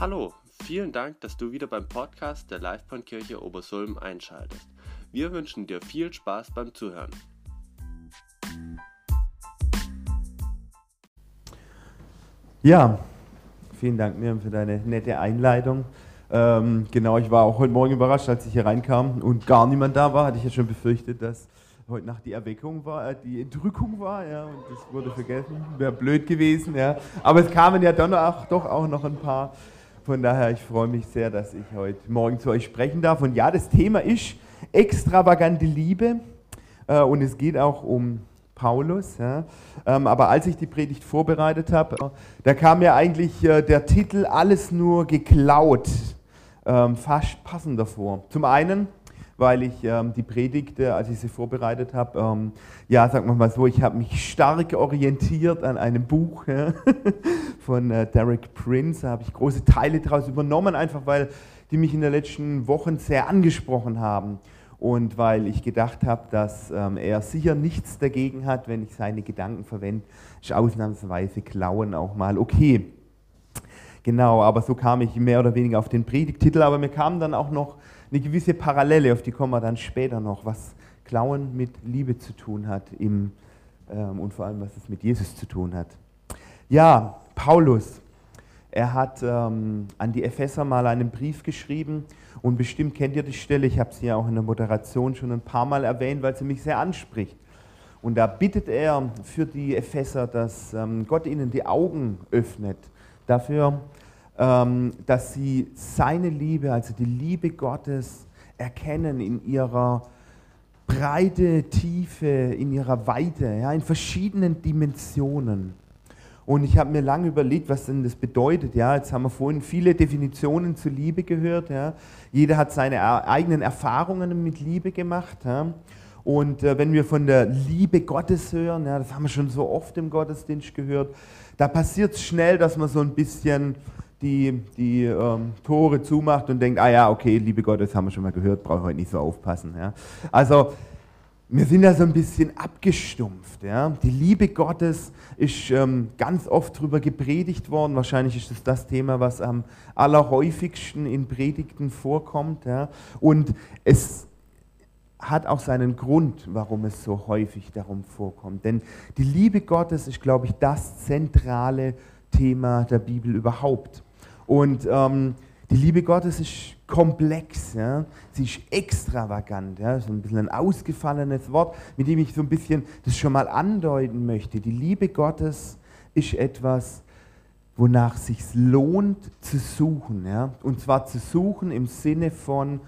Hallo, vielen Dank, dass du wieder beim Podcast der Livebahnkirche Obersulm einschaltest. Wir wünschen dir viel Spaß beim Zuhören. Ja, vielen Dank, Miriam, für deine nette Einleitung. Ähm, genau, ich war auch heute Morgen überrascht, als ich hier reinkam und gar niemand da war. Hatte ich ja schon befürchtet, dass heute Nacht die Erweckung war, äh, die Entrückung war, ja, und das wurde vergessen. Wäre blöd gewesen, ja. Aber es kamen ja dann auch, doch auch noch ein paar. Von daher, ich freue mich sehr, dass ich heute Morgen zu euch sprechen darf. Und ja, das Thema ist extravagante Liebe. Äh, und es geht auch um Paulus. Ja. Ähm, aber als ich die Predigt vorbereitet habe, äh, da kam mir eigentlich äh, der Titel Alles nur geklaut ähm, fast passender vor. Zum einen, weil ich ähm, die Predigt, als ich sie vorbereitet habe, ähm, ja, sagen wir mal so, ich habe mich stark orientiert an einem Buch ja, von äh, Derek Prince. Da habe ich große Teile daraus übernommen, einfach weil die mich in den letzten Wochen sehr angesprochen haben und weil ich gedacht habe, dass ähm, er sicher nichts dagegen hat, wenn ich seine Gedanken verwende, ist ausnahmsweise Klauen auch mal okay. Genau, aber so kam ich mehr oder weniger auf den Predigtitel, aber mir kam dann auch noch eine gewisse Parallele, auf die kommen wir dann später noch, was Klauen mit Liebe zu tun hat im, ähm, und vor allem, was es mit Jesus zu tun hat. Ja, Paulus, er hat ähm, an die Epheser mal einen Brief geschrieben und bestimmt kennt ihr die Stelle, ich habe sie ja auch in der Moderation schon ein paar Mal erwähnt, weil sie mich sehr anspricht. Und da bittet er für die Epheser, dass ähm, Gott ihnen die Augen öffnet dafür, dass sie seine Liebe, also die Liebe Gottes, erkennen in ihrer Breite, Tiefe, in ihrer Weite, ja, in verschiedenen Dimensionen. Und ich habe mir lange überlegt, was denn das bedeutet. Ja, jetzt haben wir vorhin viele Definitionen zu Liebe gehört. Ja. Jeder hat seine eigenen Erfahrungen mit Liebe gemacht. Ja. Und äh, wenn wir von der Liebe Gottes hören, ja, das haben wir schon so oft im Gottesdienst gehört, da passiert es schnell, dass man so ein bisschen die, die ähm, Tore zumacht und denkt, ah ja, okay, Liebe Gottes haben wir schon mal gehört, brauche heute nicht so aufpassen. Ja. Also wir sind da so ein bisschen abgestumpft. Ja. Die Liebe Gottes ist ähm, ganz oft darüber gepredigt worden. Wahrscheinlich ist das das Thema, was am allerhäufigsten in Predigten vorkommt. Ja. Und es hat auch seinen Grund, warum es so häufig darum vorkommt. Denn die Liebe Gottes ist, glaube ich, das zentrale Thema der Bibel überhaupt. Und ähm, die Liebe Gottes ist komplex, ja? sie ist extravagant, ja? so ein bisschen ein ausgefallenes Wort, mit dem ich so ein bisschen das schon mal andeuten möchte. Die Liebe Gottes ist etwas, wonach sich lohnt zu suchen. Ja? Und zwar zu suchen im Sinne von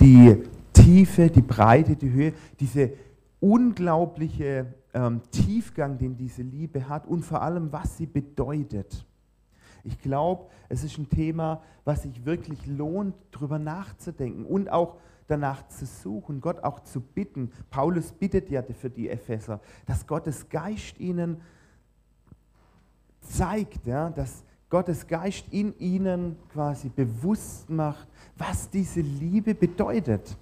die Tiefe, die Breite, die Höhe, diese unglaubliche ähm, Tiefgang, den diese Liebe hat und vor allem, was sie bedeutet. Ich glaube, es ist ein Thema, was sich wirklich lohnt, darüber nachzudenken und auch danach zu suchen, Gott auch zu bitten. Paulus bittet ja für die Epheser, dass Gottes Geist ihnen zeigt, ja, dass Gottes Geist in ihnen quasi bewusst macht, was diese Liebe bedeutet.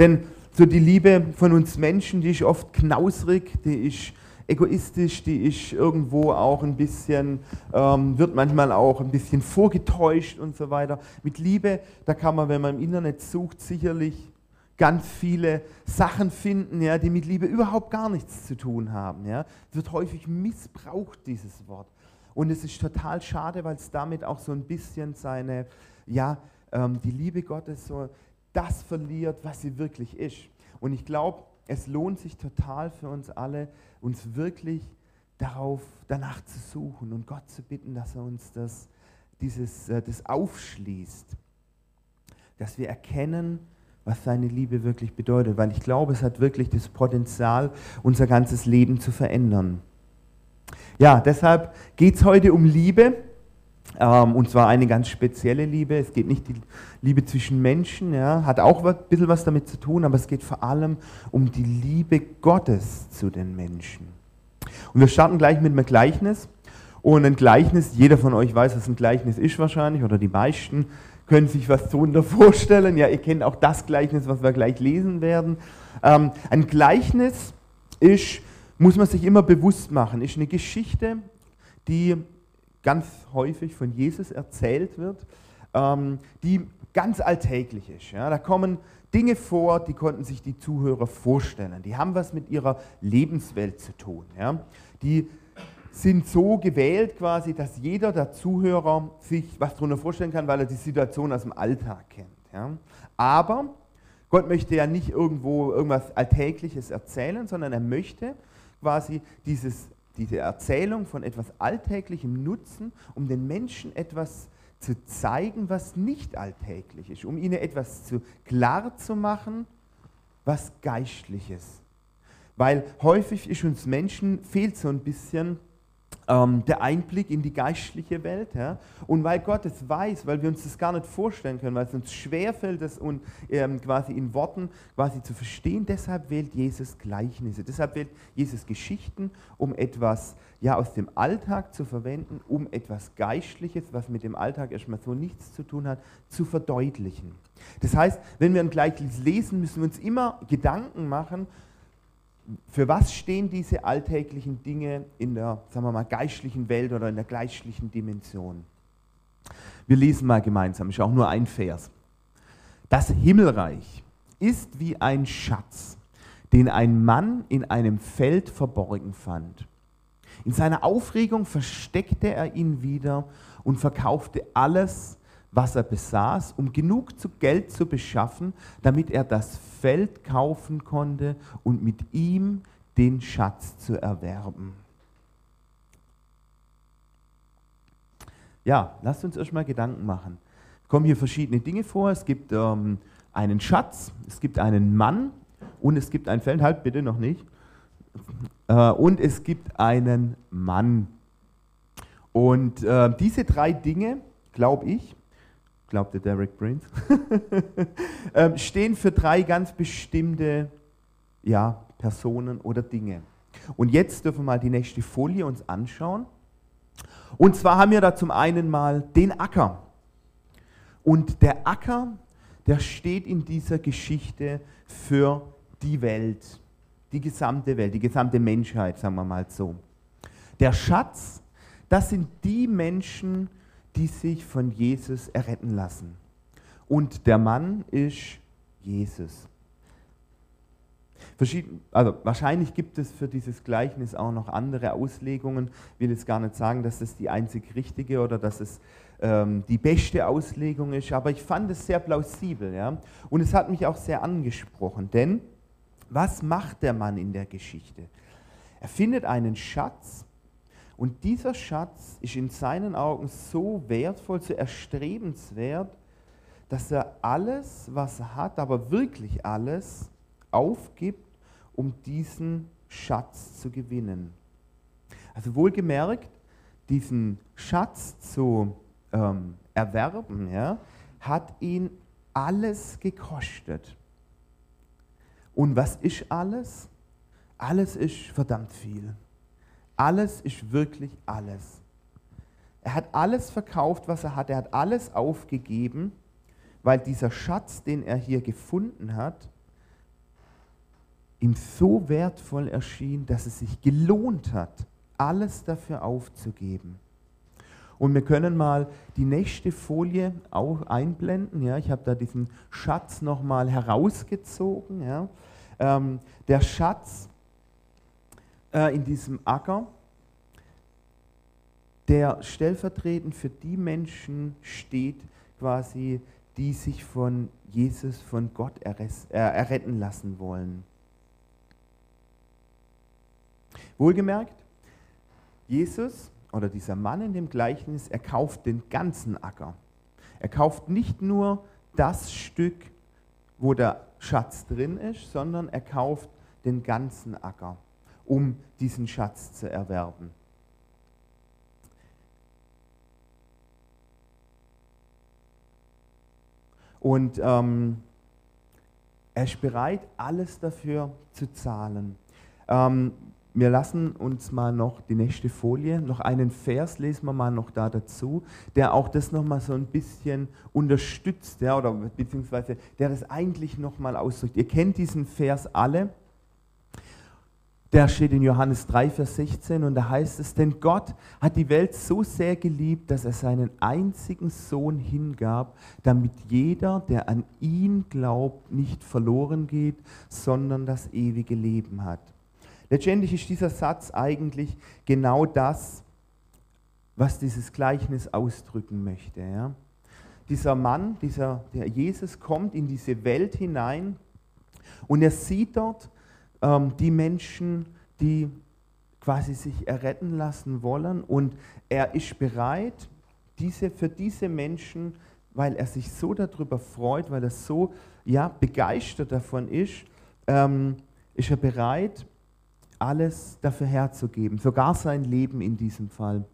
Denn so die Liebe von uns Menschen, die ist oft knausrig, die ist egoistisch, die ist irgendwo auch ein bisschen, ähm, wird manchmal auch ein bisschen vorgetäuscht und so weiter. Mit Liebe, da kann man, wenn man im Internet sucht, sicherlich ganz viele Sachen finden, ja, die mit Liebe überhaupt gar nichts zu tun haben. Ja. Wird häufig missbraucht, dieses Wort. Und es ist total schade, weil es damit auch so ein bisschen seine, ja, ähm, die Liebe Gottes so das verliert, was sie wirklich ist. Und ich glaube, es lohnt sich total für uns alle, uns wirklich darauf, danach zu suchen und Gott zu bitten, dass er uns das, dieses, äh, das aufschließt. Dass wir erkennen, was seine Liebe wirklich bedeutet. Weil ich glaube, es hat wirklich das Potenzial, unser ganzes Leben zu verändern. Ja, deshalb geht es heute um Liebe. Ähm, und zwar eine ganz spezielle Liebe. Es geht nicht die Liebe zwischen Menschen, ja, hat auch ein bisschen was damit zu tun, aber es geht vor allem um die Liebe Gottes zu den Menschen. Und wir starten gleich mit einem Gleichnis. Und ein Gleichnis, jeder von euch weiß, was ein Gleichnis ist wahrscheinlich, oder die meisten können sich was darunter vorstellen. Ja, ihr kennt auch das Gleichnis, was wir gleich lesen werden. Ähm, ein Gleichnis ist, muss man sich immer bewusst machen, ist eine Geschichte, die ganz häufig von Jesus erzählt wird, ähm, die ganz alltäglich ist. Ja? Da kommen Dinge vor, die konnten sich die Zuhörer vorstellen. Die haben was mit ihrer Lebenswelt zu tun. Ja? Die sind so gewählt quasi, dass jeder der Zuhörer sich was darunter vorstellen kann, weil er die Situation aus dem Alltag kennt. Ja? Aber Gott möchte ja nicht irgendwo irgendwas Alltägliches erzählen, sondern er möchte quasi dieses, diese Erzählung von etwas Alltäglichem nutzen, um den Menschen etwas zu zeigen, was nicht alltäglich ist, um ihnen etwas zu klar zu machen, was geistliches. Weil häufig ist uns Menschen fehlt so ein bisschen ähm, der Einblick in die geistliche Welt. Ja? Und weil Gott es weiß, weil wir uns das gar nicht vorstellen können, weil es uns schwerfällt, das und, ähm, quasi in Worten quasi zu verstehen, deshalb wählt Jesus Gleichnisse. Deshalb wählt Jesus Geschichten, um etwas ja, aus dem Alltag zu verwenden, um etwas Geistliches, was mit dem Alltag erstmal so nichts zu tun hat, zu verdeutlichen. Das heißt, wenn wir ein Gleichnis lesen, müssen wir uns immer Gedanken machen, für was stehen diese alltäglichen Dinge in der, sagen wir mal, geistlichen Welt oder in der geistlichen Dimension? Wir lesen mal gemeinsam, ist auch nur ein Vers. Das Himmelreich ist wie ein Schatz, den ein Mann in einem Feld verborgen fand. In seiner Aufregung versteckte er ihn wieder und verkaufte alles, was er besaß, um genug zu Geld zu beschaffen, damit er das Feld kaufen konnte und mit ihm den Schatz zu erwerben. Ja, lasst uns erstmal Gedanken machen. Es kommen hier verschiedene Dinge vor. Es gibt ähm, einen Schatz, es gibt einen Mann und es gibt ein Feld, halt bitte noch nicht. Äh, und es gibt einen Mann. Und äh, diese drei Dinge, glaube ich, glaubte Derek Prince, ähm, stehen für drei ganz bestimmte ja, Personen oder Dinge. Und jetzt dürfen wir mal die nächste Folie uns anschauen. Und zwar haben wir da zum einen mal den Acker. Und der Acker, der steht in dieser Geschichte für die Welt, die gesamte Welt, die gesamte Menschheit, sagen wir mal so. Der Schatz, das sind die Menschen, die sich von Jesus erretten lassen. Und der Mann ist Jesus. Verschieden, also wahrscheinlich gibt es für dieses Gleichnis auch noch andere Auslegungen. Ich will jetzt gar nicht sagen, dass es die einzig richtige oder dass es ähm, die beste Auslegung ist, aber ich fand es sehr plausibel. Ja? Und es hat mich auch sehr angesprochen, denn was macht der Mann in der Geschichte? Er findet einen Schatz und dieser Schatz ist in seinen Augen so wertvoll, so erstrebenswert, dass er alles, was er hat, aber wirklich alles, aufgibt, um diesen Schatz zu gewinnen. Also wohlgemerkt, diesen Schatz zu ähm, erwerben, ja, hat ihn alles gekostet. Und was ist alles? Alles ist verdammt viel. Alles ist wirklich alles. Er hat alles verkauft, was er hat. Er hat alles aufgegeben, weil dieser Schatz, den er hier gefunden hat, ihm so wertvoll erschien, dass es sich gelohnt hat, alles dafür aufzugeben. Und wir können mal die nächste Folie auch einblenden. Ja, ich habe da diesen Schatz nochmal herausgezogen. Ja. Ähm, der Schatz äh, in diesem Acker, der stellvertretend für die Menschen steht, quasi, die sich von Jesus, von Gott erres, äh, erretten lassen wollen. Wohlgemerkt, Jesus oder dieser Mann in dem Gleichnis, er kauft den ganzen Acker. Er kauft nicht nur das Stück, wo der Schatz drin ist, sondern er kauft den ganzen Acker um diesen Schatz zu erwerben. Und ähm, er ist bereit, alles dafür zu zahlen. Ähm, wir lassen uns mal noch die nächste Folie, noch einen Vers lesen wir mal noch da dazu, der auch das nochmal so ein bisschen unterstützt, ja, oder beziehungsweise der das eigentlich nochmal ausdrückt. Ihr kennt diesen Vers alle. Der steht in Johannes 3, Vers 16 und da heißt es, denn Gott hat die Welt so sehr geliebt, dass er seinen einzigen Sohn hingab, damit jeder, der an ihn glaubt, nicht verloren geht, sondern das ewige Leben hat. Letztendlich ist dieser Satz eigentlich genau das, was dieses Gleichnis ausdrücken möchte. Ja? Dieser Mann, dieser, der Jesus kommt in diese Welt hinein und er sieht dort, ähm, die Menschen, die quasi sich erretten lassen wollen. Und er ist bereit, diese, für diese Menschen, weil er sich so darüber freut, weil er so ja, begeistert davon ist, ähm, ist er bereit, alles dafür herzugeben, sogar sein Leben in diesem Fall.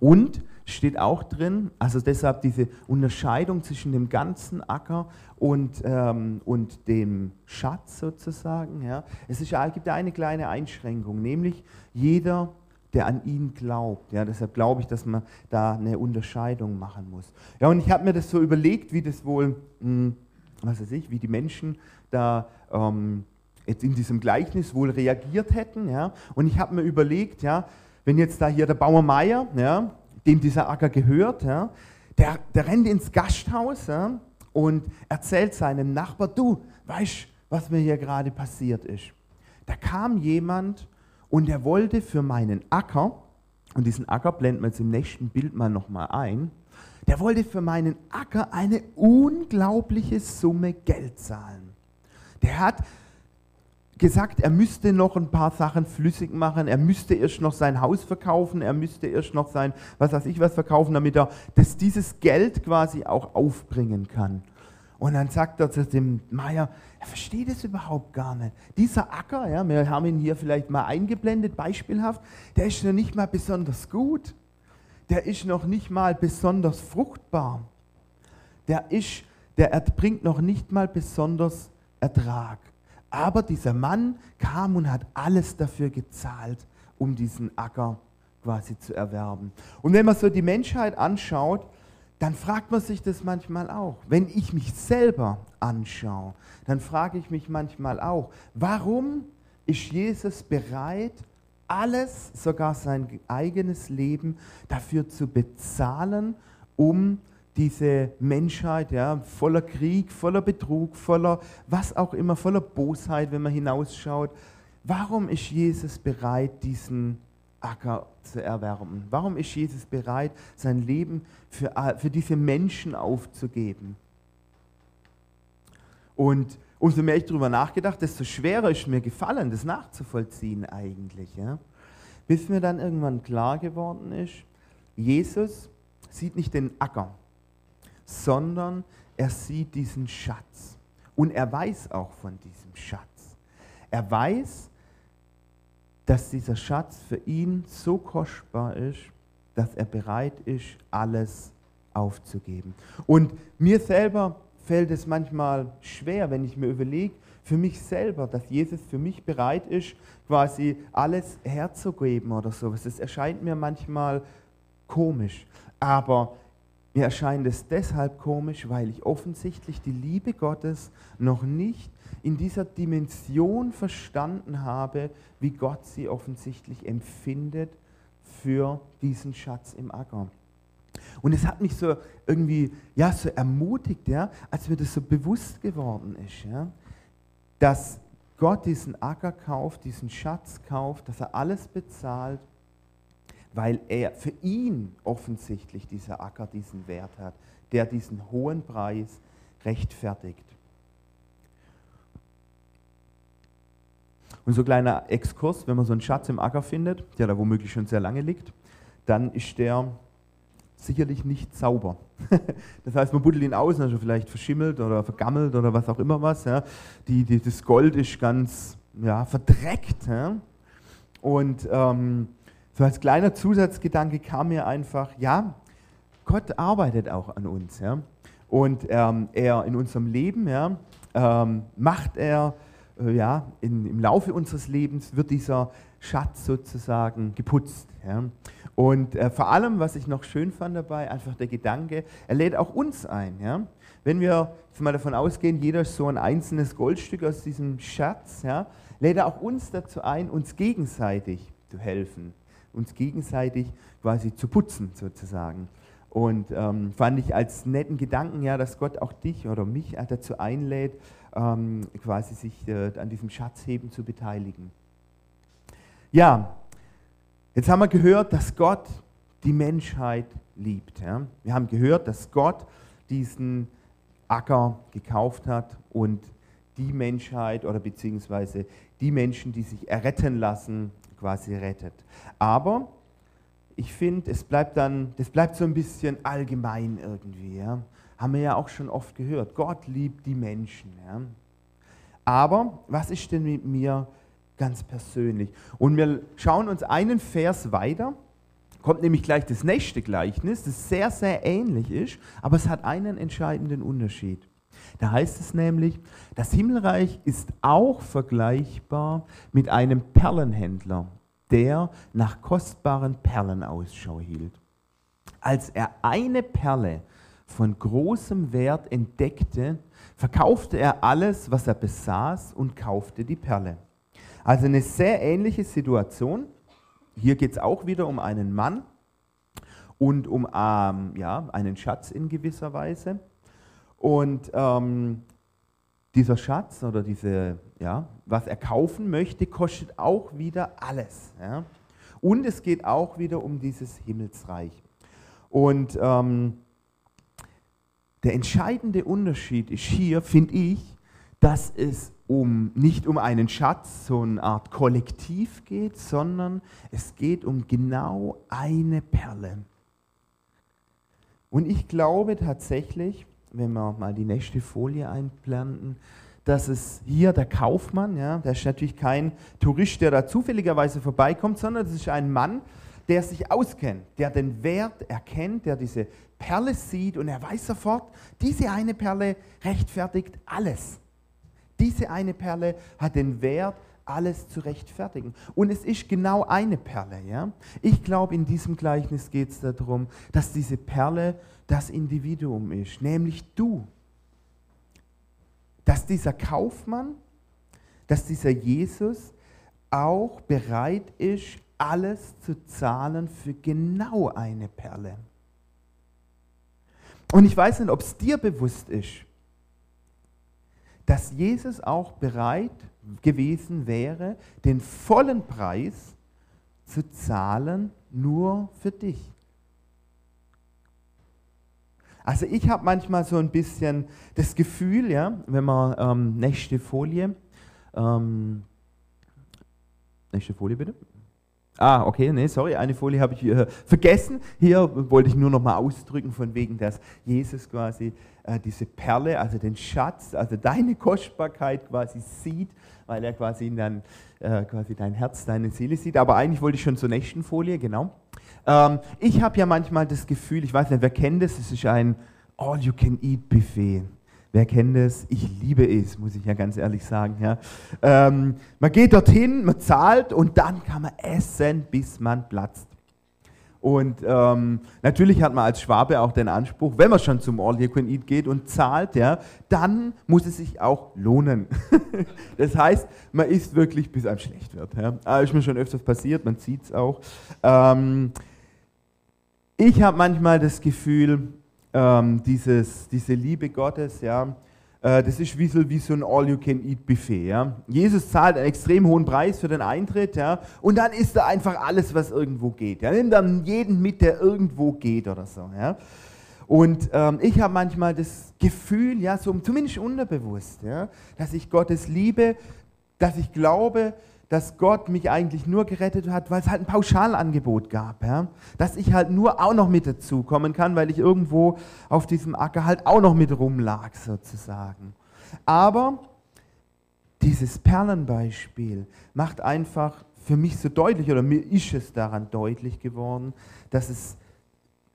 Und steht auch drin, also deshalb diese Unterscheidung zwischen dem ganzen Acker und, ähm, und dem Schatz sozusagen. Ja. Es ist, gibt eine kleine Einschränkung, nämlich jeder, der an ihn glaubt. Ja, deshalb glaube ich, dass man da eine Unterscheidung machen muss. Ja, und ich habe mir das so überlegt, wie das wohl, mh, hm, was weiß ich, wie die Menschen da ähm, jetzt in diesem Gleichnis wohl reagiert hätten. Ja. Und ich habe mir überlegt, ja, wenn jetzt da hier der Bauer Meier, ja, dem dieser Acker gehört, ja, der, der rennt ins Gasthaus ja, und erzählt seinem Nachbar, du, weißt, was mir hier gerade passiert ist. Da kam jemand und er wollte für meinen Acker, und diesen Acker blenden wir jetzt im nächsten Bild mal nochmal ein, der wollte für meinen Acker eine unglaubliche Summe Geld zahlen. Der hat gesagt, er müsste noch ein paar Sachen flüssig machen, er müsste erst noch sein Haus verkaufen, er müsste erst noch sein, was weiß ich was verkaufen, damit er das, dieses Geld quasi auch aufbringen kann. Und dann sagt er zu dem Meier, er versteht es überhaupt gar nicht. Dieser Acker, ja, wir haben ihn hier vielleicht mal eingeblendet, beispielhaft, der ist noch nicht mal besonders gut. Der ist noch nicht mal besonders fruchtbar. Der, ist, der bringt noch nicht mal besonders Ertrag. Aber dieser Mann kam und hat alles dafür gezahlt, um diesen Acker quasi zu erwerben. Und wenn man so die Menschheit anschaut, dann fragt man sich das manchmal auch. Wenn ich mich selber anschaue, dann frage ich mich manchmal auch, warum ist Jesus bereit, alles, sogar sein eigenes Leben dafür zu bezahlen, um diese Menschheit, ja, voller Krieg, voller Betrug, voller was auch immer, voller Bosheit, wenn man hinausschaut. Warum ist Jesus bereit, diesen Acker zu erwerben? Warum ist Jesus bereit, sein Leben für, für diese Menschen aufzugeben? Und umso mehr ich darüber nachgedacht, desto schwerer ist mir gefallen, das nachzuvollziehen eigentlich. Ja? Bis mir dann irgendwann klar geworden ist, Jesus sieht nicht den Acker, sondern er sieht diesen Schatz. Und er weiß auch von diesem Schatz. Er weiß, dass dieser Schatz für ihn so kostbar ist, dass er bereit ist, alles aufzugeben. Und mir selber fällt es manchmal schwer, wenn ich mir überlege, für mich selber, dass Jesus für mich bereit ist, quasi alles herzugeben oder sowas. Das erscheint mir manchmal komisch. Aber mir erscheint es deshalb komisch, weil ich offensichtlich die Liebe Gottes noch nicht in dieser Dimension verstanden habe, wie Gott sie offensichtlich empfindet für diesen Schatz im Acker. Und es hat mich so irgendwie ja, so ermutigt, ja, als mir das so bewusst geworden ist, ja, dass Gott diesen Acker kauft, diesen Schatz kauft, dass er alles bezahlt weil er für ihn offensichtlich dieser Acker diesen Wert hat, der diesen hohen Preis rechtfertigt. Und so ein kleiner Exkurs, wenn man so einen Schatz im Acker findet, der da womöglich schon sehr lange liegt, dann ist der sicherlich nicht sauber. das heißt, man buddelt ihn aus, also vielleicht verschimmelt oder vergammelt oder was auch immer was. Die, die, das Gold ist ganz ja, verdreckt. Und ähm, so als kleiner Zusatzgedanke kam mir einfach, ja, Gott arbeitet auch an uns. Ja? Und ähm, er in unserem Leben ja, ähm, macht er, äh, ja, in, im Laufe unseres Lebens wird dieser Schatz sozusagen geputzt. Ja? Und äh, vor allem, was ich noch schön fand dabei, einfach der Gedanke, er lädt auch uns ein. Ja? Wenn wir mal davon ausgehen, jeder ist so ein einzelnes Goldstück aus diesem Schatz, ja, lädt er auch uns dazu ein, uns gegenseitig zu helfen, uns gegenseitig quasi zu putzen sozusagen. Und ähm, fand ich als netten Gedanken, ja, dass Gott auch dich oder mich dazu einlädt, ähm, quasi sich äh, an diesem Schatzheben zu beteiligen. Ja, jetzt haben wir gehört, dass Gott die Menschheit liebt. Ja? Wir haben gehört, dass Gott diesen Acker gekauft hat und die Menschheit oder beziehungsweise die Menschen, die sich erretten lassen, quasi rettet. Aber ich finde, es bleibt dann, das bleibt so ein bisschen allgemein irgendwie. Ja? Haben wir ja auch schon oft gehört. Gott liebt die Menschen. Ja? Aber was ist denn mit mir ganz persönlich? Und wir schauen uns einen Vers weiter. Kommt nämlich gleich das nächste Gleichnis, das sehr, sehr ähnlich ist, aber es hat einen entscheidenden Unterschied. Da heißt es nämlich, das Himmelreich ist auch vergleichbar mit einem Perlenhändler, der nach kostbaren Perlen Ausschau hielt. Als er eine Perle von großem Wert entdeckte, verkaufte er alles, was er besaß und kaufte die Perle. Also eine sehr ähnliche Situation. Hier geht es auch wieder um einen Mann und um ähm, ja, einen Schatz in gewisser Weise. Und ähm, dieser Schatz oder diese, ja, was er kaufen möchte, kostet auch wieder alles. Ja? Und es geht auch wieder um dieses Himmelsreich. Und ähm, der entscheidende Unterschied ist hier, finde ich, dass es um, nicht um einen Schatz, so eine Art Kollektiv geht, sondern es geht um genau eine Perle. Und ich glaube tatsächlich, wenn wir mal die nächste Folie einblenden, dass es hier der Kaufmann, ja, der ist natürlich kein Tourist, der da zufälligerweise vorbeikommt, sondern das ist ein Mann, der sich auskennt, der den Wert erkennt, der diese Perle sieht und er weiß sofort, diese eine Perle rechtfertigt alles. Diese eine Perle hat den Wert, alles zu rechtfertigen. Und es ist genau eine Perle. Ja? Ich glaube, in diesem Gleichnis geht es darum, dass diese Perle das Individuum ist, nämlich du. Dass dieser Kaufmann, dass dieser Jesus auch bereit ist, alles zu zahlen für genau eine Perle. Und ich weiß nicht, ob es dir bewusst ist, dass Jesus auch bereit gewesen wäre, den vollen Preis zu zahlen, nur für dich. Also ich habe manchmal so ein bisschen das Gefühl, ja, wenn man ähm, nächste Folie, ähm, nächste Folie bitte. Ah, okay, nee, sorry, eine Folie habe ich äh, vergessen. Hier wollte ich nur noch mal ausdrücken, von wegen, dass Jesus quasi äh, diese Perle, also den Schatz, also deine Kostbarkeit quasi sieht, weil er quasi, in äh, quasi dein Herz, deine Seele sieht. Aber eigentlich wollte ich schon zur nächsten Folie, genau. Ähm, ich habe ja manchmal das Gefühl, ich weiß nicht, wer kennt das, es ist ein All-You-Can-Eat-Buffet. Wer kennt das? Ich liebe es, muss ich ja ganz ehrlich sagen. Ja. Ähm, man geht dorthin, man zahlt und dann kann man essen, bis man platzt. Und ähm, natürlich hat man als Schwabe auch den Anspruch, wenn man schon zum All You Can Eat geht und zahlt, ja, dann muss es sich auch lohnen. das heißt, man isst wirklich, bis einem schlecht wird. Ja. Ah, ist mir schon öfters passiert, man sieht es auch. Ähm, ich habe manchmal das Gefühl, ähm, dieses, diese Liebe Gottes, ja, äh, das ist wie so, wie so ein All-You-Can-Eat-Buffet. Ja. Jesus zahlt einen extrem hohen Preis für den Eintritt ja, und dann isst er einfach alles, was irgendwo geht. Er nimmt dann jeden mit, der irgendwo geht oder so. Ja. Und ähm, ich habe manchmal das Gefühl, ja, so zumindest unterbewusst, ja, dass ich Gottes liebe, dass ich glaube, dass Gott mich eigentlich nur gerettet hat, weil es halt ein Pauschalangebot gab. Ja? Dass ich halt nur auch noch mit dazu kommen kann, weil ich irgendwo auf diesem Acker halt auch noch mit rumlag sozusagen. Aber dieses Perlenbeispiel macht einfach für mich so deutlich, oder mir ist es daran deutlich geworden, dass es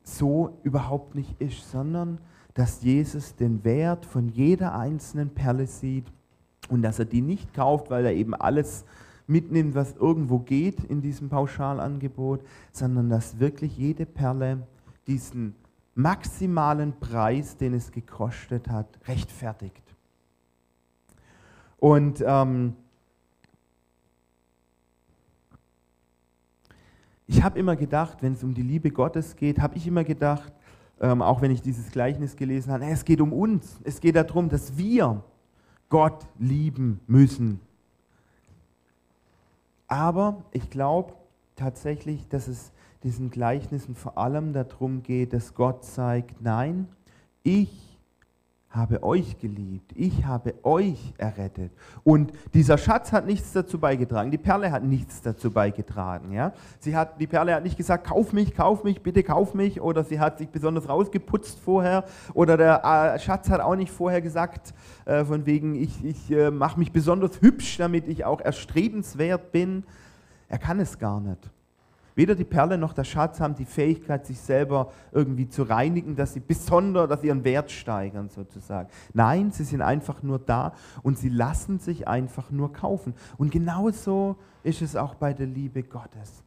so überhaupt nicht ist, sondern dass Jesus den Wert von jeder einzelnen Perle sieht und dass er die nicht kauft, weil er eben alles mitnimmt, was irgendwo geht in diesem Pauschalangebot, sondern dass wirklich jede Perle diesen maximalen Preis, den es gekostet hat, rechtfertigt. Und ähm, ich habe immer gedacht, wenn es um die Liebe Gottes geht, habe ich immer gedacht, ähm, auch wenn ich dieses Gleichnis gelesen habe, es geht um uns, es geht darum, dass wir Gott lieben müssen. Aber ich glaube tatsächlich, dass es diesen Gleichnissen vor allem darum geht, dass Gott zeigt, nein, ich habe euch geliebt, ich habe euch errettet. Und dieser Schatz hat nichts dazu beigetragen, die Perle hat nichts dazu beigetragen. Ja? Sie hat, die Perle hat nicht gesagt, kauf mich, kauf mich, bitte kauf mich, oder sie hat sich besonders rausgeputzt vorher, oder der äh, Schatz hat auch nicht vorher gesagt, äh, von wegen, ich, ich äh, mache mich besonders hübsch, damit ich auch erstrebenswert bin. Er kann es gar nicht. Weder die Perle noch der Schatz haben die Fähigkeit, sich selber irgendwie zu reinigen, dass sie besonders, dass ihren Wert steigern sozusagen. Nein, sie sind einfach nur da und sie lassen sich einfach nur kaufen. Und genauso ist es auch bei der Liebe Gottes.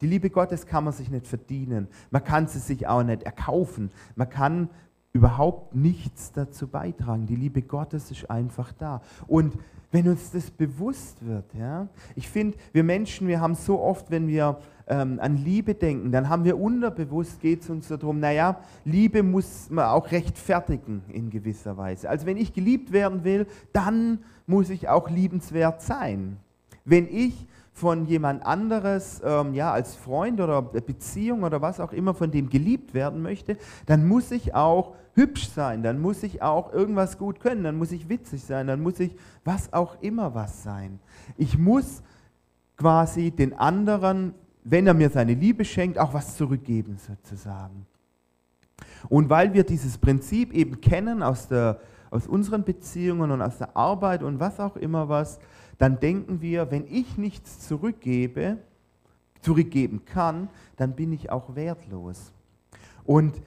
Die Liebe Gottes kann man sich nicht verdienen. Man kann sie sich auch nicht erkaufen. Man kann überhaupt nichts dazu beitragen. Die Liebe Gottes ist einfach da. Und wenn uns das bewusst wird, ja, ich finde, wir Menschen, wir haben so oft, wenn wir ähm, an Liebe denken, dann haben wir unterbewusst, geht es uns darum, naja, Liebe muss man auch rechtfertigen in gewisser Weise. Also wenn ich geliebt werden will, dann muss ich auch liebenswert sein. Wenn ich von jemand anderes, ähm, ja, als Freund oder Beziehung oder was auch immer, von dem geliebt werden möchte, dann muss ich auch hübsch sein, dann muss ich auch irgendwas gut können, dann muss ich witzig sein, dann muss ich was auch immer was sein. Ich muss quasi den anderen wenn er mir seine Liebe schenkt, auch was zurückgeben sozusagen. Und weil wir dieses Prinzip eben kennen aus, der, aus unseren Beziehungen und aus der Arbeit und was auch immer was, dann denken wir, wenn ich nichts zurückgebe, zurückgeben kann, dann bin ich auch wertlos. Und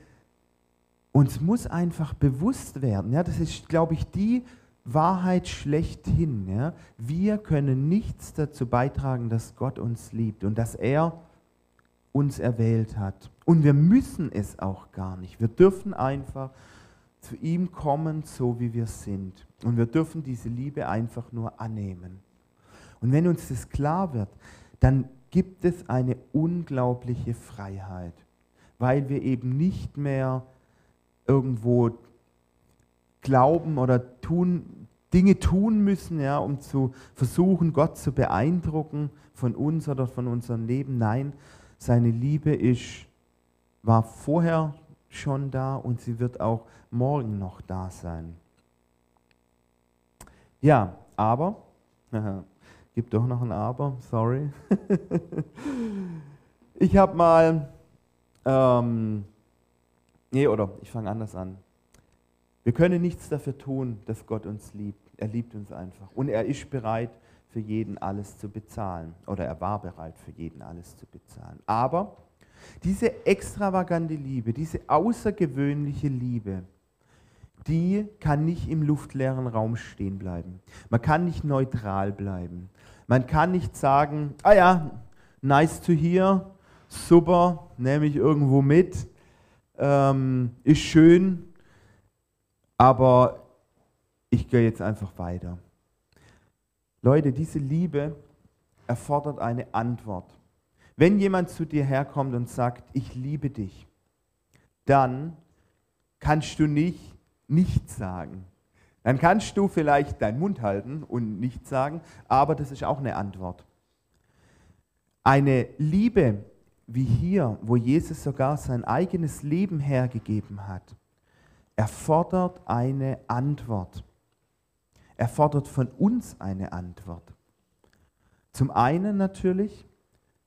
uns muss einfach bewusst werden, ja, das ist, glaube ich, die Wahrheit schlechthin. Ja? Wir können nichts dazu beitragen, dass Gott uns liebt und dass er uns erwählt hat. Und wir müssen es auch gar nicht. Wir dürfen einfach zu ihm kommen, so wie wir sind. Und wir dürfen diese Liebe einfach nur annehmen. Und wenn uns das klar wird, dann gibt es eine unglaubliche Freiheit, weil wir eben nicht mehr irgendwo glauben oder tun, Dinge tun müssen, ja, um zu versuchen, Gott zu beeindrucken von uns oder von unserem Leben. Nein, seine Liebe ist, war vorher schon da und sie wird auch morgen noch da sein. Ja, aber, gibt doch noch ein Aber, sorry. ich habe mal, ähm, nee, oder ich fange anders an. Wir können nichts dafür tun, dass Gott uns liebt. Er liebt uns einfach. Und er ist bereit, für jeden alles zu bezahlen. Oder er war bereit, für jeden alles zu bezahlen. Aber diese extravagante Liebe, diese außergewöhnliche Liebe, die kann nicht im luftleeren Raum stehen bleiben. Man kann nicht neutral bleiben. Man kann nicht sagen, ah ja, nice to hear, super, nehme ich irgendwo mit, ähm, ist schön, aber ich gehe jetzt einfach weiter. Leute, diese Liebe erfordert eine Antwort. Wenn jemand zu dir herkommt und sagt, ich liebe dich, dann kannst du nicht nichts sagen. Dann kannst du vielleicht deinen Mund halten und nichts sagen, aber das ist auch eine Antwort. Eine Liebe wie hier, wo Jesus sogar sein eigenes Leben hergegeben hat, erfordert eine Antwort. Er fordert von uns eine Antwort. Zum einen natürlich,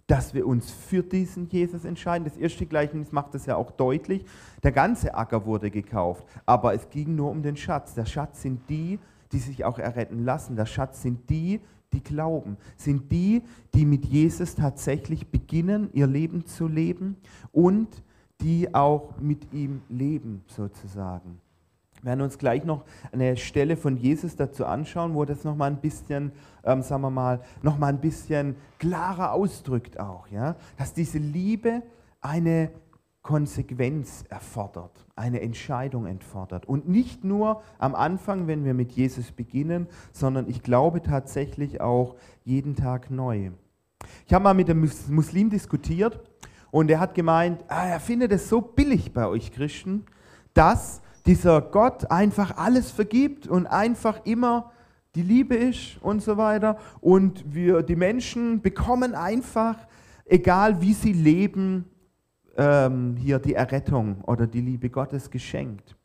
dass wir uns für diesen Jesus entscheiden. Das erste Gleichnis macht das ja auch deutlich. Der ganze Acker wurde gekauft, aber es ging nur um den Schatz. Der Schatz sind die, die sich auch erretten lassen. Der Schatz sind die, die glauben. Sind die, die mit Jesus tatsächlich beginnen, ihr Leben zu leben und die auch mit ihm leben, sozusagen. Wir werden uns gleich noch eine Stelle von Jesus dazu anschauen, wo das nochmal ein bisschen, ähm, sagen wir mal, nochmal ein bisschen klarer ausdrückt auch, ja? dass diese Liebe eine Konsequenz erfordert, eine Entscheidung erfordert. Und nicht nur am Anfang, wenn wir mit Jesus beginnen, sondern ich glaube tatsächlich auch jeden Tag neu. Ich habe mal mit einem Muslim diskutiert und er hat gemeint, ah, er findet es so billig bei euch Christen, dass dieser Gott einfach alles vergibt und einfach immer die Liebe ist und so weiter. Und wir, die Menschen bekommen einfach, egal wie sie leben, ähm, hier die Errettung oder die Liebe Gottes geschenkt.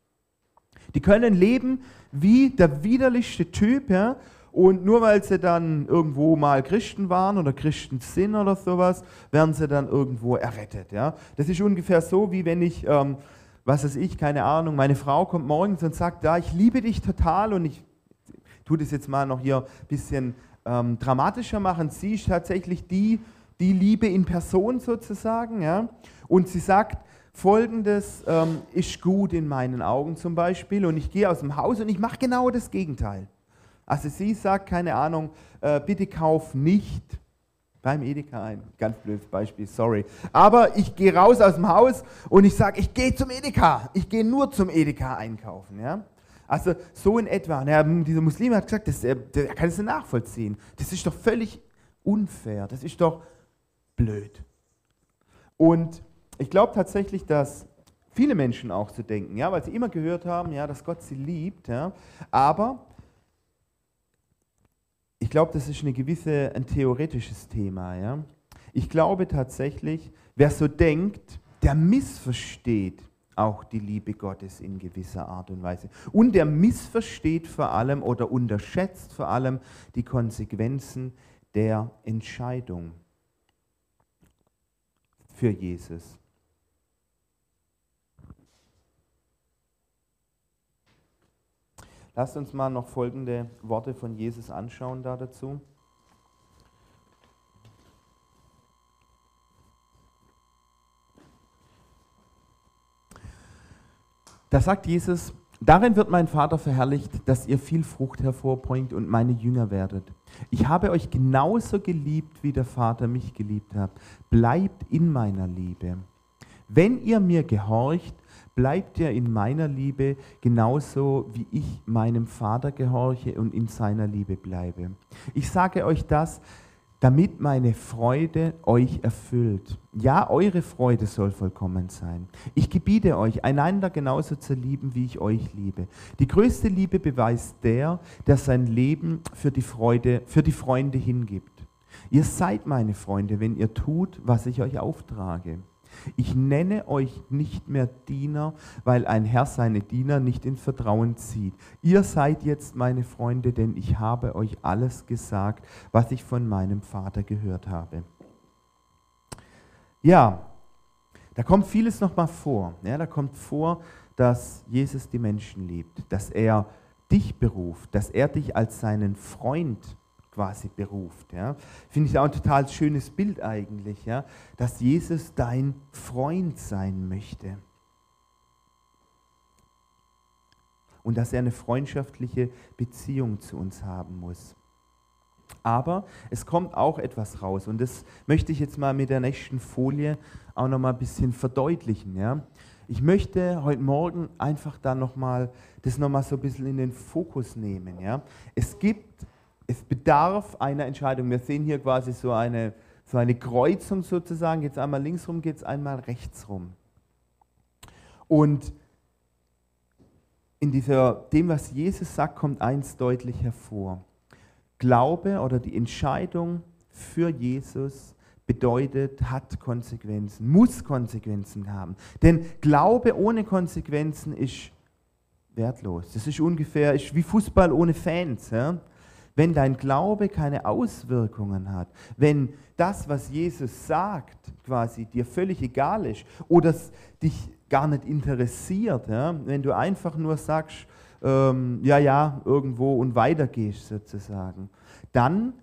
Die können leben wie der widerlichste Typ, ja, und nur weil sie dann irgendwo mal Christen waren oder Christen sind oder sowas, werden sie dann irgendwo errettet. Ja? Das ist ungefähr so, wie wenn ich, ähm, was weiß ich, keine Ahnung, meine Frau kommt morgens und sagt, da, ich liebe dich total und ich tue das jetzt mal noch hier ein bisschen ähm, dramatischer machen. Sie ist tatsächlich die, die Liebe in Person sozusagen. Ja? Und sie sagt, Folgendes ähm, ist gut in meinen Augen zum Beispiel und ich gehe aus dem Haus und ich mache genau das Gegenteil. Also sie sagt, keine Ahnung, äh, bitte kauf nicht beim Edeka ein. Ganz blödes Beispiel, sorry. Aber ich gehe raus aus dem Haus und ich sage, ich gehe zum Edeka. Ich gehe nur zum Edeka einkaufen. Ja? Also so in etwa. Er, dieser Muslim hat gesagt, das, er, er kann es nicht nachvollziehen. Das ist doch völlig unfair. Das ist doch blöd. Und ich glaube tatsächlich, dass viele Menschen auch so denken, ja, weil sie immer gehört haben, ja, dass Gott sie liebt, ja, aber glaube, das ist eine gewisse, ein theoretisches Thema. Ja? Ich glaube tatsächlich, wer so denkt, der missversteht auch die Liebe Gottes in gewisser Art und Weise. Und der missversteht vor allem oder unterschätzt vor allem die Konsequenzen der Entscheidung für Jesus. Lasst uns mal noch folgende Worte von Jesus anschauen da dazu. Da sagt Jesus, darin wird mein Vater verherrlicht, dass ihr viel Frucht hervorbringt und meine Jünger werdet. Ich habe euch genauso geliebt, wie der Vater mich geliebt hat. Bleibt in meiner Liebe. Wenn ihr mir gehorcht, bleibt ihr in meiner Liebe genauso wie ich meinem Vater gehorche und in seiner Liebe bleibe. Ich sage euch das, damit meine Freude euch erfüllt. Ja, eure Freude soll vollkommen sein. Ich gebiete euch, einander genauso zu lieben, wie ich euch liebe. Die größte Liebe beweist der, der sein Leben für die Freude, für die Freunde hingibt. Ihr seid meine Freunde, wenn ihr tut, was ich euch auftrage. Ich nenne euch nicht mehr Diener, weil ein Herr seine Diener nicht in Vertrauen zieht. Ihr seid jetzt meine Freunde, denn ich habe euch alles gesagt, was ich von meinem Vater gehört habe. Ja, da kommt vieles nochmal vor. Ja, da kommt vor, dass Jesus die Menschen liebt, dass er dich beruft, dass er dich als seinen Freund quasi beruft. Ja. Finde ich auch ein total schönes Bild eigentlich, ja, dass Jesus dein Freund sein möchte. Und dass er eine freundschaftliche Beziehung zu uns haben muss. Aber es kommt auch etwas raus und das möchte ich jetzt mal mit der nächsten Folie auch noch mal ein bisschen verdeutlichen. Ja. Ich möchte heute Morgen einfach da noch mal das noch mal so ein bisschen in den Fokus nehmen. Ja. Es gibt es bedarf einer Entscheidung. Wir sehen hier quasi so eine, so eine Kreuzung sozusagen. Geht es einmal links rum, geht es einmal rechts rum. Und in dieser, dem, was Jesus sagt, kommt eins deutlich hervor. Glaube oder die Entscheidung für Jesus bedeutet, hat Konsequenzen, muss Konsequenzen haben. Denn Glaube ohne Konsequenzen ist wertlos. Das ist ungefähr ist wie Fußball ohne Fans. Ja? Wenn dein Glaube keine Auswirkungen hat, wenn das, was Jesus sagt, quasi dir völlig egal ist oder dich gar nicht interessiert, ja? wenn du einfach nur sagst, ähm, ja, ja, irgendwo und weitergehst sozusagen, dann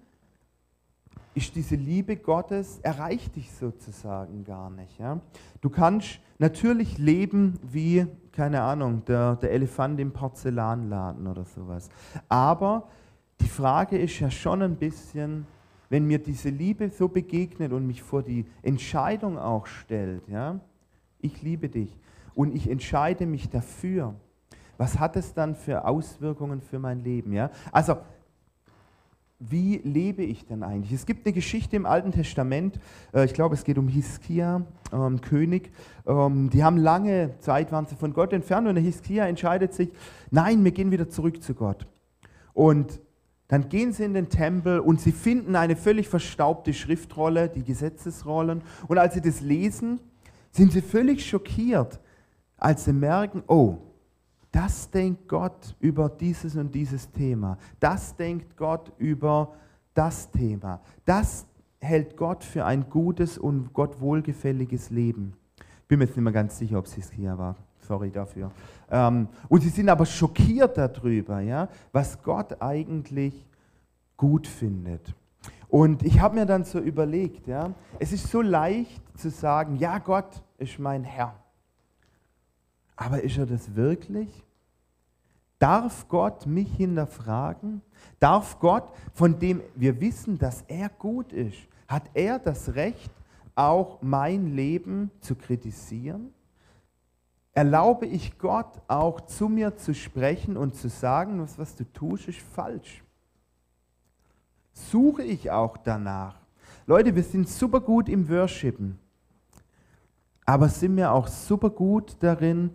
ist diese Liebe Gottes, erreicht dich sozusagen gar nicht. Ja? Du kannst natürlich leben wie, keine Ahnung, der, der Elefant im Porzellanladen oder sowas. Aber die Frage ist ja schon ein bisschen, wenn mir diese Liebe so begegnet und mich vor die Entscheidung auch stellt, ja, ich liebe dich und ich entscheide mich dafür, was hat es dann für Auswirkungen für mein Leben? Ja? Also, wie lebe ich denn eigentlich? Es gibt eine Geschichte im Alten Testament, äh, ich glaube, es geht um Hiskia, ähm, König. Ähm, die haben lange Zeit, waren sie von Gott entfernt und der Hiskia entscheidet sich, nein, wir gehen wieder zurück zu Gott. Und dann gehen sie in den Tempel und sie finden eine völlig verstaubte Schriftrolle, die Gesetzesrollen. Und als sie das lesen, sind sie völlig schockiert, als sie merken, oh, das denkt Gott über dieses und dieses Thema. Das denkt Gott über das Thema. Das hält Gott für ein gutes und Gott wohlgefälliges Leben. Bin mir jetzt nicht mehr ganz sicher, ob es hier war. Sorry dafür. Ähm, und sie sind aber schockiert darüber, ja, was Gott eigentlich gut findet. Und ich habe mir dann so überlegt, ja, es ist so leicht zu sagen, ja, Gott ist mein Herr. Aber ist er das wirklich? Darf Gott mich hinterfragen? Darf Gott, von dem wir wissen, dass er gut ist, hat er das Recht, auch mein Leben zu kritisieren? Erlaube ich Gott auch zu mir zu sprechen und zu sagen, was, was du tust, ist falsch? Suche ich auch danach? Leute, wir sind super gut im Worshipen, aber sind wir auch super gut darin,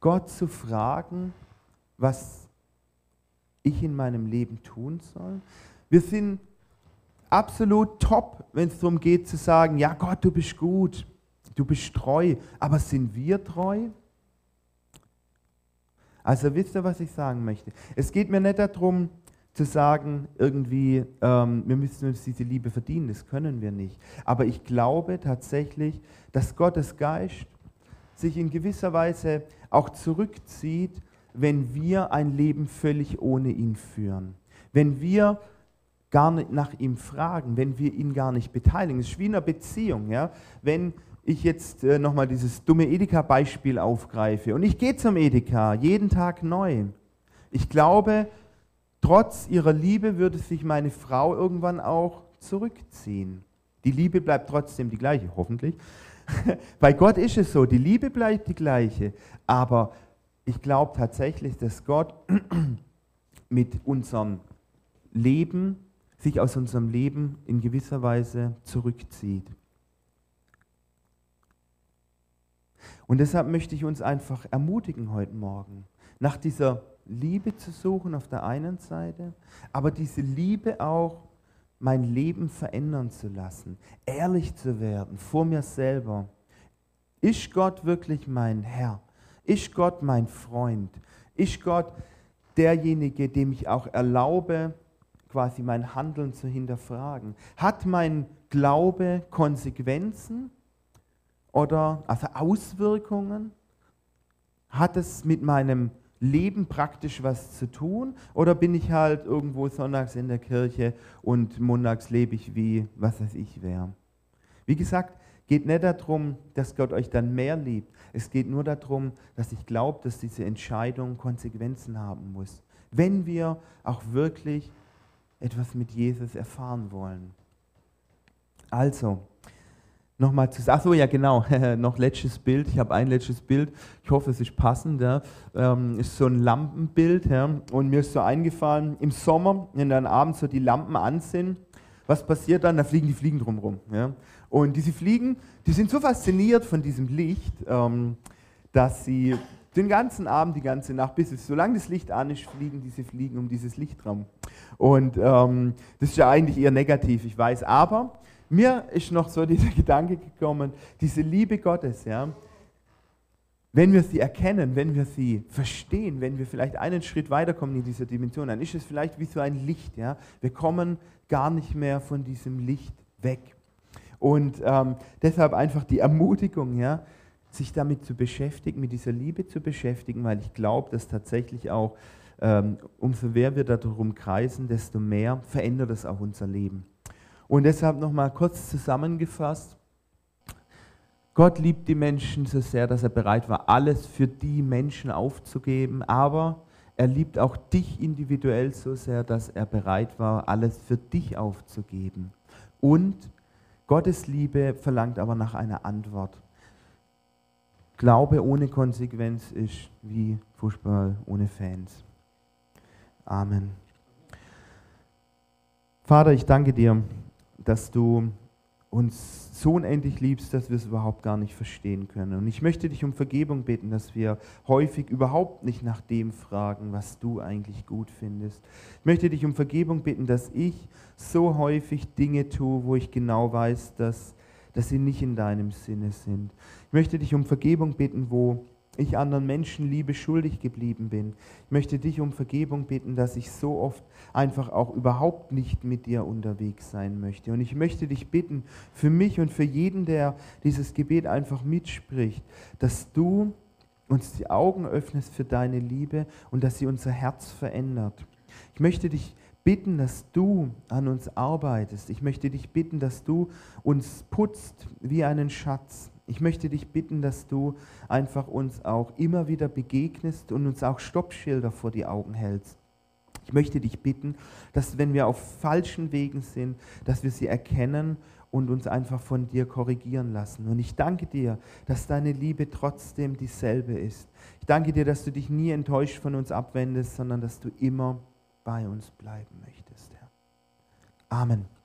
Gott zu fragen, was ich in meinem Leben tun soll. Wir sind absolut top, wenn es darum geht zu sagen, ja Gott, du bist gut, du bist treu, aber sind wir treu? Also wisst ihr, was ich sagen möchte? Es geht mir nicht darum zu sagen, irgendwie, ähm, wir müssen uns diese Liebe verdienen, das können wir nicht. Aber ich glaube tatsächlich, dass Gottes Geist sich in gewisser Weise auch zurückzieht, wenn wir ein Leben völlig ohne ihn führen. Wenn wir gar nicht nach ihm fragen, wenn wir ihn gar nicht beteiligen. Es ist wie in einer Beziehung. Ja? Wenn ich jetzt äh, nochmal dieses dumme Edeka-Beispiel aufgreife und ich gehe zum Edeka jeden Tag neu. Ich glaube, trotz ihrer Liebe würde sich meine Frau irgendwann auch zurückziehen. Die Liebe bleibt trotzdem die gleiche, hoffentlich. Bei Gott ist es so, die Liebe bleibt die gleiche, aber ich glaube tatsächlich, dass Gott mit unserem Leben, sich aus unserem Leben in gewisser Weise zurückzieht. Und deshalb möchte ich uns einfach ermutigen heute Morgen, nach dieser Liebe zu suchen auf der einen Seite, aber diese Liebe auch mein Leben verändern zu lassen, ehrlich zu werden vor mir selber. Ist Gott wirklich mein Herr? Ist Gott mein Freund? Ist Gott derjenige, dem ich auch erlaube, quasi mein Handeln zu hinterfragen? Hat mein Glaube Konsequenzen oder also Auswirkungen? Hat es mit meinem Leben praktisch was zu tun? Oder bin ich halt irgendwo sonntags in der Kirche und montags lebe ich wie, was weiß ich wer? Wie gesagt, geht nicht darum, dass Gott euch dann mehr liebt. Es geht nur darum, dass ich glaube, dass diese Entscheidung Konsequenzen haben muss. Wenn wir auch wirklich etwas mit Jesus erfahren wollen. Also, nochmal zu sagen, achso, ja genau, noch letztes Bild, ich habe ein letztes Bild, ich hoffe, es ist passend, ja. ähm, ist so ein Lampenbild ja. und mir ist so eingefallen, im Sommer, wenn dann abends so die Lampen an sind, was passiert dann? Da fliegen die Fliegen drumherum. Ja. Und diese Fliegen, die sind so fasziniert von diesem Licht, ähm, dass sie den ganzen Abend, die ganze Nacht, bis es, solange das Licht an ist, fliegen diese Fliegen um dieses Lichtraum. Und ähm, das ist ja eigentlich eher negativ, ich weiß. Aber mir ist noch so dieser Gedanke gekommen, diese Liebe Gottes, ja, wenn wir sie erkennen, wenn wir sie verstehen, wenn wir vielleicht einen Schritt weiterkommen in dieser Dimension, dann ist es vielleicht wie so ein Licht. Ja? Wir kommen gar nicht mehr von diesem Licht weg. Und ähm, deshalb einfach die Ermutigung, ja, sich damit zu beschäftigen, mit dieser Liebe zu beschäftigen, weil ich glaube, dass tatsächlich auch, ähm, umso mehr wir darum kreisen, desto mehr verändert es auch unser Leben. Und deshalb nochmal kurz zusammengefasst. Gott liebt die Menschen so sehr, dass er bereit war, alles für die Menschen aufzugeben, aber er liebt auch dich individuell so sehr, dass er bereit war, alles für dich aufzugeben. Und Gottes Liebe verlangt aber nach einer Antwort. Glaube ohne Konsequenz ist wie Fußball ohne Fans. Amen. Vater, ich danke dir, dass du uns so unendlich liebst, dass wir es überhaupt gar nicht verstehen können. Und ich möchte dich um Vergebung bitten, dass wir häufig überhaupt nicht nach dem fragen, was du eigentlich gut findest. Ich möchte dich um Vergebung bitten, dass ich so häufig Dinge tue, wo ich genau weiß, dass, dass sie nicht in deinem Sinne sind. Ich möchte dich um Vergebung bitten, wo ich anderen Menschen Liebe schuldig geblieben bin. Ich möchte dich um Vergebung bitten, dass ich so oft einfach auch überhaupt nicht mit dir unterwegs sein möchte. Und ich möchte dich bitten, für mich und für jeden, der dieses Gebet einfach mitspricht, dass du uns die Augen öffnest für deine Liebe und dass sie unser Herz verändert. Ich möchte dich bitten, dass du an uns arbeitest. Ich möchte dich bitten, dass du uns putzt wie einen Schatz ich möchte dich bitten, dass du einfach uns auch immer wieder begegnest und uns auch Stoppschilder vor die Augen hältst. Ich möchte dich bitten, dass wenn wir auf falschen Wegen sind, dass wir sie erkennen und uns einfach von dir korrigieren lassen. Und ich danke dir, dass deine Liebe trotzdem dieselbe ist. Ich danke dir, dass du dich nie enttäuscht von uns abwendest, sondern dass du immer bei uns bleiben möchtest, Herr. Amen.